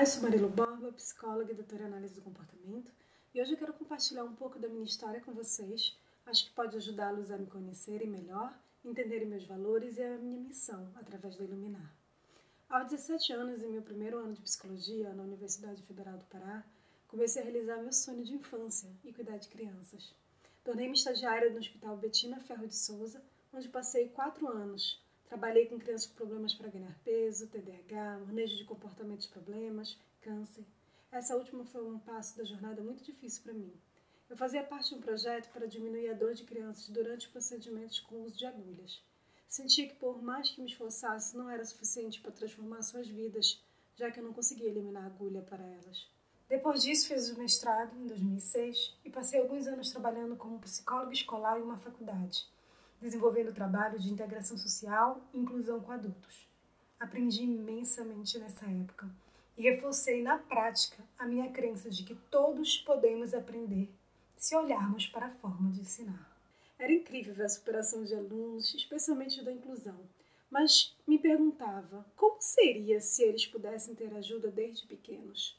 psicóloga, psicóloga e doutora em análise do comportamento, e hoje eu quero compartilhar um pouco da minha história com vocês. Acho que pode ajudá-los a me conhecerem melhor, entenderem meus valores e a minha missão através da Iluminar. Aos 17 anos, em meu primeiro ano de psicologia na Universidade Federal do Pará, comecei a realizar meu sonho de infância e cuidar de crianças. Tornei-me estagiária no Hospital Betina Ferro de Souza, onde passei quatro anos Trabalhei com crianças com problemas para ganhar peso, TDAH, manejo de comportamentos problemas, câncer. Essa última foi um passo da jornada muito difícil para mim. Eu fazia parte de um projeto para diminuir a dor de crianças durante procedimentos com uso de agulhas. Sentia que, por mais que me esforçasse, não era suficiente para transformar suas vidas, já que eu não conseguia eliminar a agulha para elas. Depois disso, fiz o mestrado em 2006 e passei alguns anos trabalhando como psicóloga escolar em uma faculdade desenvolvendo trabalho de integração social e inclusão com adultos. Aprendi imensamente nessa época e reforcei na prática a minha crença de que todos podemos aprender se olharmos para a forma de ensinar. Era incrível ver a superação de alunos, especialmente da inclusão, mas me perguntava como seria se eles pudessem ter ajuda desde pequenos.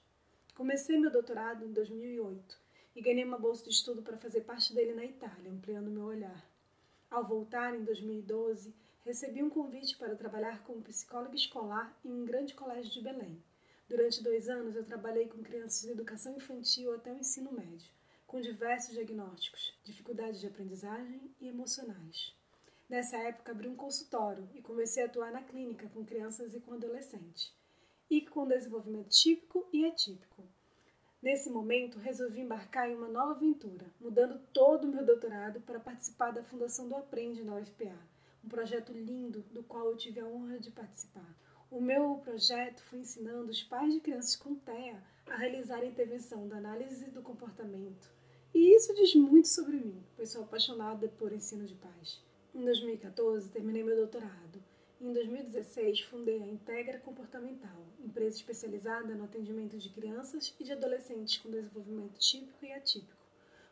Comecei meu doutorado em 2008 e ganhei uma bolsa de estudo para fazer parte dele na Itália, ampliando meu olhar. Ao voltar em 2012, recebi um convite para trabalhar como psicóloga escolar em um grande colégio de Belém. Durante dois anos, eu trabalhei com crianças de educação infantil até o ensino médio, com diversos diagnósticos, dificuldades de aprendizagem e emocionais. Nessa época, abri um consultório e comecei a atuar na clínica com crianças e com adolescentes, e com desenvolvimento típico e atípico, Nesse momento, resolvi embarcar em uma nova aventura, mudando todo o meu doutorado para participar da fundação do Aprende na UFPA, um projeto lindo do qual eu tive a honra de participar. O meu projeto foi ensinando os pais de crianças com TEA a realizar a intervenção da análise do comportamento. E isso diz muito sobre mim, pois sou apaixonada por ensino de pais. Em 2014, terminei meu doutorado em 2016, fundei a Integra Comportamental, empresa especializada no atendimento de crianças e de adolescentes com desenvolvimento típico e atípico.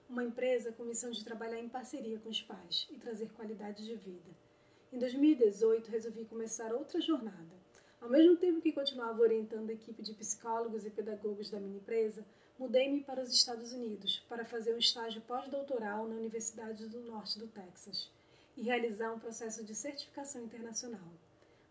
Uma empresa com missão de trabalhar em parceria com os pais e trazer qualidade de vida. Em 2018, resolvi começar outra jornada. Ao mesmo tempo que continuava orientando a equipe de psicólogos e pedagogos da minha empresa, mudei-me para os Estados Unidos para fazer um estágio pós-doutoral na Universidade do Norte do Texas e realizar um processo de certificação internacional.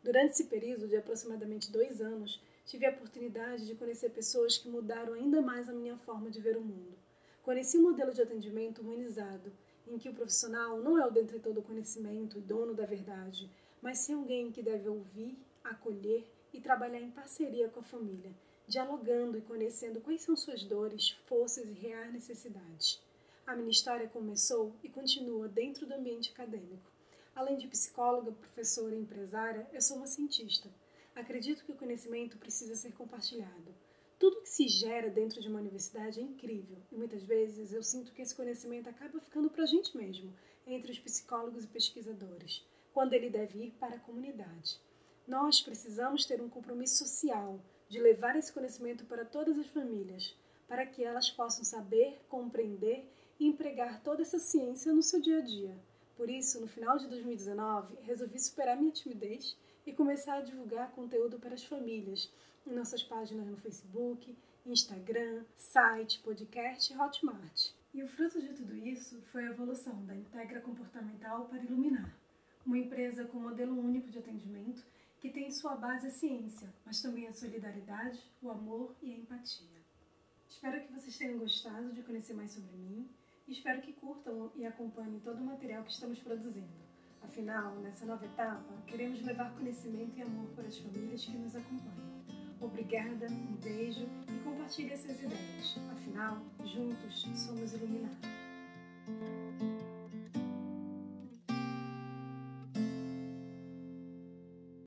Durante esse período de aproximadamente dois anos, tive a oportunidade de conhecer pessoas que mudaram ainda mais a minha forma de ver o mundo. Conheci um modelo de atendimento humanizado, em que o profissional não é o detentor do conhecimento e dono da verdade, mas sim alguém que deve ouvir, acolher e trabalhar em parceria com a família, dialogando e conhecendo quais são suas dores, forças e reais necessidades. A minha história começou e continua dentro do ambiente acadêmico. Além de psicóloga, professora e empresária, eu sou uma cientista. Acredito que o conhecimento precisa ser compartilhado. Tudo que se gera dentro de uma universidade é incrível e muitas vezes eu sinto que esse conhecimento acaba ficando para a gente mesmo, entre os psicólogos e pesquisadores, quando ele deve ir para a comunidade. Nós precisamos ter um compromisso social de levar esse conhecimento para todas as famílias, para que elas possam saber, compreender e empregar toda essa ciência no seu dia a dia. Por isso, no final de 2019, resolvi superar minha timidez e começar a divulgar conteúdo para as famílias em nossas páginas no Facebook, Instagram, site, podcast e Hotmart. E o fruto de tudo isso foi a evolução da Integra Comportamental para Iluminar, uma empresa com modelo único de atendimento que tem em sua base a ciência, mas também a solidariedade, o amor e a empatia. Espero que vocês tenham gostado de conhecer mais sobre mim Espero que curtam e acompanhem todo o material que estamos produzindo. Afinal, nessa nova etapa, queremos levar conhecimento e amor para as famílias que nos acompanham. Obrigada, um beijo e compartilhe essas ideias. Afinal, juntos somos iluminados.